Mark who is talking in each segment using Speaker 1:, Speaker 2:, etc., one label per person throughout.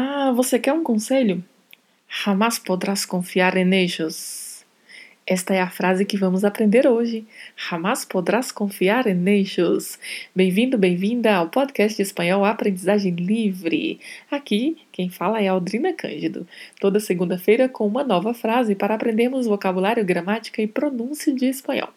Speaker 1: Ah, você quer um conselho? Jamais podrás confiar em ellos. Esta é a frase que vamos aprender hoje. Jamais podrás confiar em ellos. Bem-vindo, bem-vinda ao podcast de espanhol Aprendizagem Livre. Aqui, quem fala é Aldrina Cândido. Toda segunda-feira com uma nova frase para aprendermos vocabulário, gramática e pronúncia de espanhol.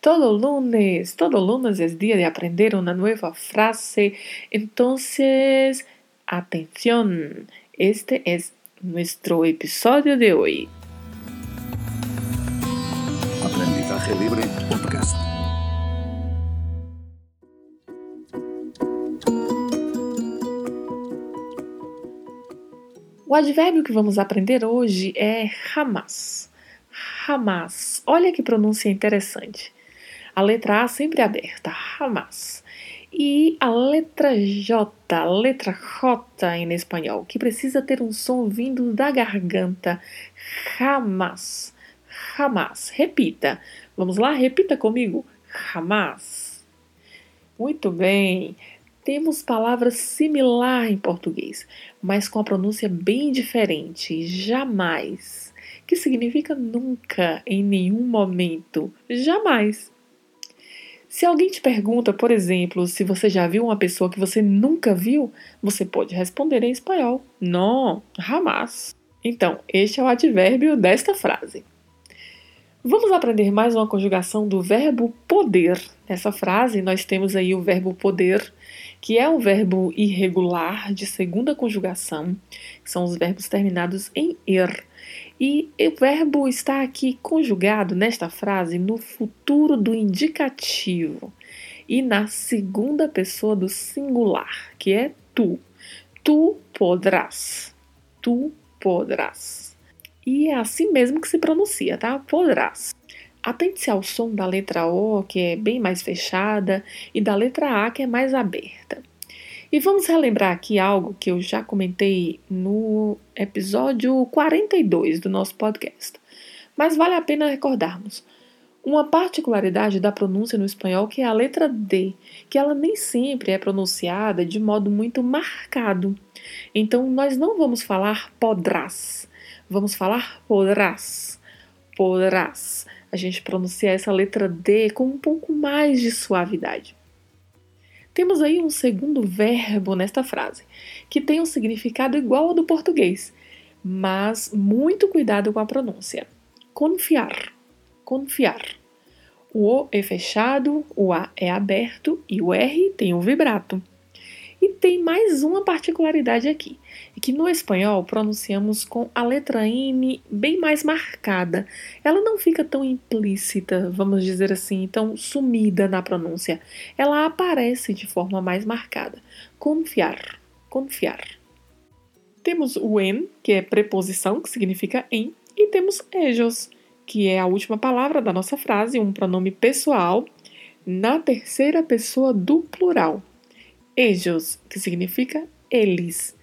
Speaker 1: Todo lunes, todo lunes es día de aprender una nueva frase. Entonces, Atención, este es nuestro episodio de hoy.
Speaker 2: Aprendizaje Libre Podcast.
Speaker 1: O advérbio que vamos aprender hoje é jamás. Jamás. Olha que pronúncia interessante. A letra A sempre aberta. Jamás e a letra J, a letra J em espanhol, que precisa ter um som vindo da garganta. Jamás. Jamás. Repita. Vamos lá? Repita comigo. Jamás. Muito bem. Temos palavras similar em português, mas com a pronúncia bem diferente. Jamais, que significa nunca, em nenhum momento. Jamais. Se alguém te pergunta, por exemplo, se você já viu uma pessoa que você nunca viu, você pode responder em espanhol: Não, jamais. Então, este é o advérbio desta frase. Vamos aprender mais uma conjugação do verbo poder. Nessa frase, nós temos aí o verbo poder, que é um verbo irregular de segunda conjugação, que são os verbos terminados em er. E o verbo está aqui conjugado nesta frase no futuro do indicativo e na segunda pessoa do singular, que é tu. Tu podrás. Tu podrás. E é assim mesmo que se pronuncia, tá? Podrás. Atente-se ao som da letra O, que é bem mais fechada, e da letra A, que é mais aberta. E vamos relembrar aqui algo que eu já comentei no episódio 42 do nosso podcast. Mas vale a pena recordarmos. Uma particularidade da pronúncia no espanhol que é a letra D, que ela nem sempre é pronunciada de modo muito marcado. Então nós não vamos falar podrás, vamos falar podrás. Podrás. A gente pronuncia essa letra D com um pouco mais de suavidade. Temos aí um segundo verbo nesta frase, que tem um significado igual ao do português, mas muito cuidado com a pronúncia. Confiar. Confiar. O O é fechado, o A é aberto e o R tem um vibrato. E tem mais uma particularidade aqui, é que no espanhol pronunciamos com a letra M bem mais marcada. Ela não fica tão implícita, vamos dizer assim, tão sumida na pronúncia. Ela aparece de forma mais marcada. Confiar, confiar. Temos o en, que é preposição, que significa em, e temos ellos, que é a última palavra da nossa frase, um pronome pessoal, na terceira pessoa do plural ellos, que significa eles.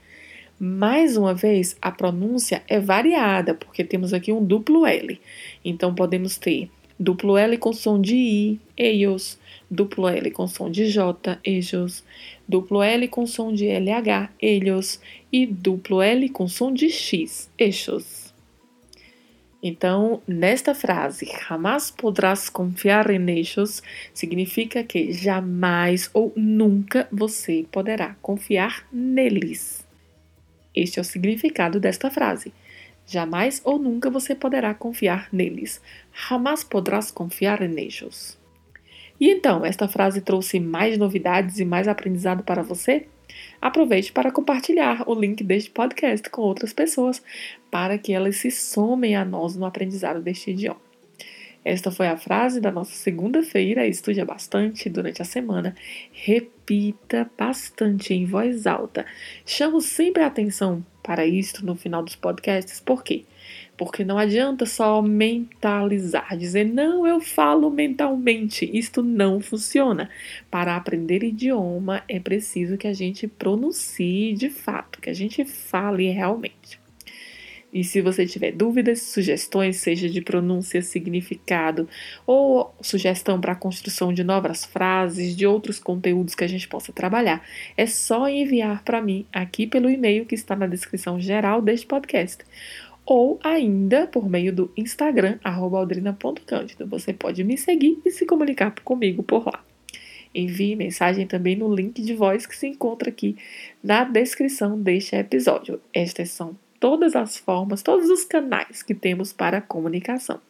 Speaker 1: Mais uma vez, a pronúncia é variada, porque temos aqui um duplo L. Então, podemos ter duplo L com som de I, ellos, duplo L com som de J, ellos, duplo L com som de LH, ellos, e duplo L com som de X, eixos. Então, nesta frase, jamais podrás confiar em ellos, significa que jamais ou nunca você poderá confiar neles. Este é o significado desta frase. Jamais ou nunca você poderá confiar neles. Jamás podrás confiar em ellos. E então, esta frase trouxe mais novidades e mais aprendizado para você? Aproveite para compartilhar o link deste podcast com outras pessoas para que elas se somem a nós no aprendizado deste idioma. Esta foi a frase da nossa segunda-feira. Estude bastante durante a semana. Repita bastante em voz alta. Chamo sempre a atenção para isto no final dos podcasts. Por quê? Porque não adianta só mentalizar, dizer, não, eu falo mentalmente. Isto não funciona. Para aprender idioma, é preciso que a gente pronuncie de fato, que a gente fale realmente. E se você tiver dúvidas, sugestões, seja de pronúncia, significado ou sugestão para a construção de novas frases, de outros conteúdos que a gente possa trabalhar, é só enviar para mim aqui pelo e-mail que está na descrição geral deste podcast. Ou ainda por meio do Instagram, aldrina.cândido. Você pode me seguir e se comunicar comigo por lá. Envie mensagem também no link de voz que se encontra aqui na descrição deste episódio. Estas são todas as formas, todos os canais que temos para comunicação.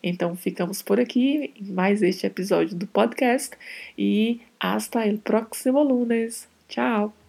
Speaker 1: Então ficamos por aqui em mais este episódio do podcast e hasta el próximo lunes. Tchau!